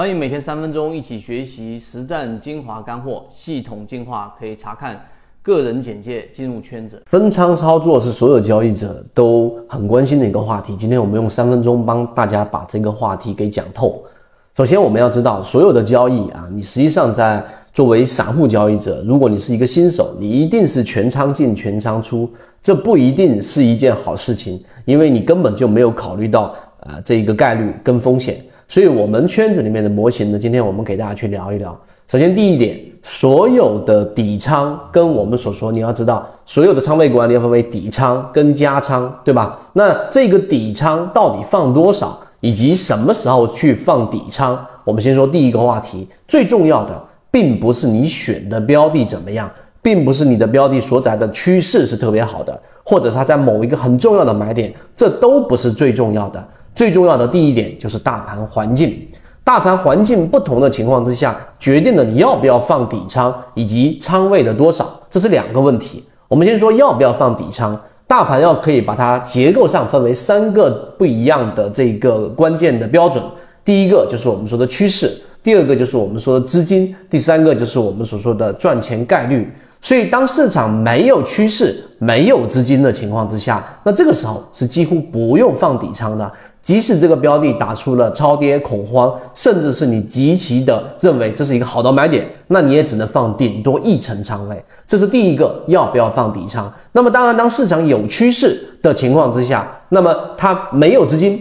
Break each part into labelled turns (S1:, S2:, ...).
S1: 欢迎每天三分钟一起学习实战精华干货，系统进化可以查看个人简介进入圈子。分仓操作是所有交易者都很关心的一个话题。今天我们用三分钟帮大家把这个话题给讲透。首先，我们要知道所有的交易啊，你实际上在作为散户交易者，如果你是一个新手，你一定是全仓进全仓出，这不一定是一件好事情，因为你根本就没有考虑到啊这一个概率跟风险。所以，我们圈子里面的模型呢，今天我们给大家去聊一聊。首先，第一点，所有的底仓跟我们所说，你要知道，所有的仓位管理要分为底仓跟加仓，对吧？那这个底仓到底放多少？以及什么时候去放底仓？我们先说第一个话题，最重要的并不是你选的标的怎么样，并不是你的标的所在的趋势是特别好的，或者它在某一个很重要的买点，这都不是最重要的。最重要的第一点就是大盘环境，大盘环境不同的情况之下，决定了你要不要放底仓以及仓位的多少，这是两个问题。我们先说要不要放底仓。大盘要可以把它结构上分为三个不一样的这个关键的标准，第一个就是我们说的趋势，第二个就是我们说的资金，第三个就是我们所说的赚钱概率。所以，当市场没有趋势、没有资金的情况之下，那这个时候是几乎不用放底仓的。即使这个标的打出了超跌恐慌，甚至是你极其的认为这是一个好的买点，那你也只能放顶多一成仓位。这是第一个要不要放底仓。那么，当然，当市场有趋势的情况之下，那么它没有资金，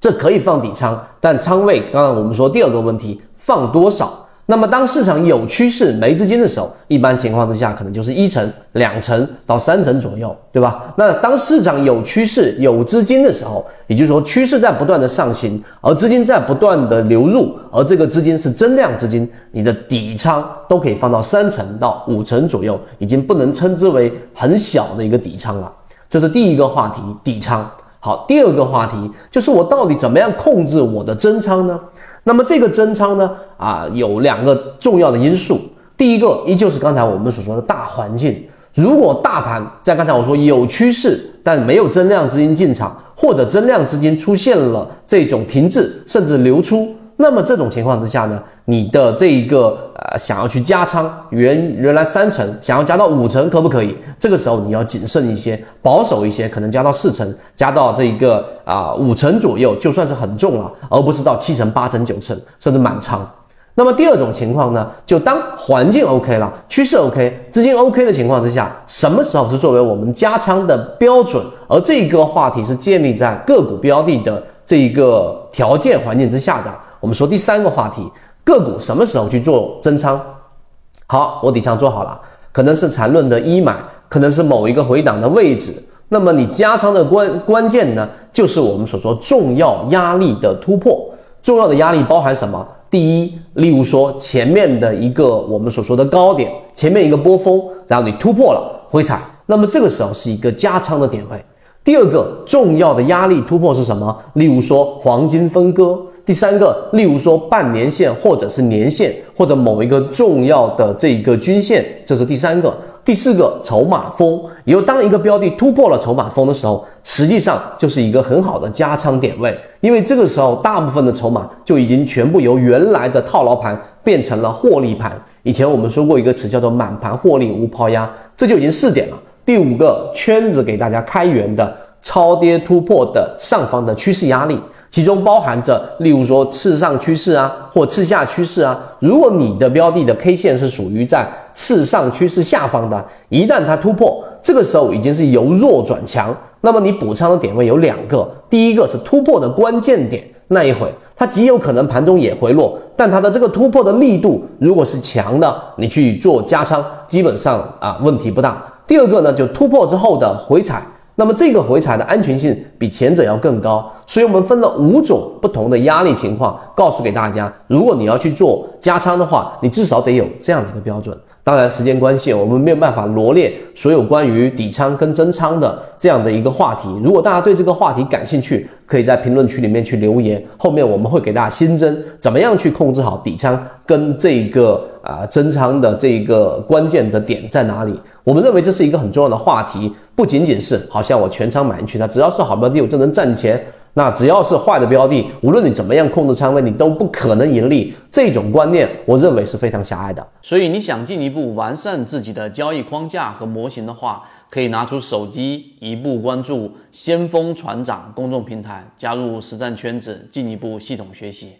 S1: 这可以放底仓，但仓位，刚刚我们说第二个问题，放多少？那么，当市场有趋势没资金的时候，一般情况之下可能就是一成、两成到三成左右，对吧？那当市场有趋势、有资金的时候，也就是说趋势在不断的上行，而资金在不断的流入，而这个资金是增量资金，你的底仓都可以放到三成到五成左右，已经不能称之为很小的一个底仓了。这是第一个话题，底仓。好，第二个话题就是我到底怎么样控制我的增仓呢？那么这个增仓呢，啊，有两个重要的因素。第一个依旧是刚才我们所说的大环境。如果大盘在刚才我说有趋势，但没有增量资金进场，或者增量资金出现了这种停滞甚至流出。那么这种情况之下呢，你的这一个呃想要去加仓，原原来三成想要加到五成，可不可以？这个时候你要谨慎一些，保守一些，可能加到四成，加到这一个啊五成左右，就算是很重了，而不是到七成、八成、九成，甚至满仓。那么第二种情况呢，就当环境 OK 了，趋势 OK，资金 OK 的情况之下，什么时候是作为我们加仓的标准？而这个话题是建立在个股标的的这一个条件环境之下的。我们说第三个话题，个股什么时候去做增仓？好，我底仓做好了，可能是缠论的一买，可能是某一个回档的位置。那么你加仓的关关键呢，就是我们所说重要压力的突破。重要的压力包含什么？第一，例如说前面的一个我们所说的高点，前面一个波峰，然后你突破了回踩，那么这个时候是一个加仓的点位。第二个重要的压力突破是什么？例如说黄金分割。第三个，例如说半年线或者是年线，或者某一个重要的这一个均线，这是第三个。第四个，筹码峰。也就当一个标的突破了筹码峰的时候，实际上就是一个很好的加仓点位，因为这个时候大部分的筹码就已经全部由原来的套牢盘变成了获利盘。以前我们说过一个词叫做满盘获利无抛压，这就已经四点了。第五个圈子给大家开源的超跌突破的上方的趋势压力。其中包含着，例如说次上趋势啊，或次下趋势啊。如果你的标的的 K 线是属于在次上趋势下方的，一旦它突破，这个时候已经是由弱转强。那么你补仓的点位有两个，第一个是突破的关键点，那一会它极有可能盘中也回落，但它的这个突破的力度如果是强的，你去做加仓，基本上啊问题不大。第二个呢，就突破之后的回踩。那么这个回踩的安全性比前者要更高，所以我们分了五种不同的压力情况，告诉给大家，如果你要去做加仓的话，你至少得有这样的一个标准。当然，时间关系，我们没有办法罗列所有关于底仓跟增仓的这样的一个话题。如果大家对这个话题感兴趣，可以在评论区里面去留言，后面我们会给大家新增怎么样去控制好底仓跟这个啊增仓的这个关键的点在哪里。我们认为这是一个很重要的话题，不仅仅是好像我全仓买进去，那只要是好标的，我就能赚钱。那只要是坏的标的，无论你怎么样控制仓位，你都不可能盈利。这种观念，我认为是非常狭隘的。所以，你想进一步完善自己的交易框架和模型的话，可以拿出手机，一步关注先锋船长公众平台，加入实战圈子，进一步系统学习。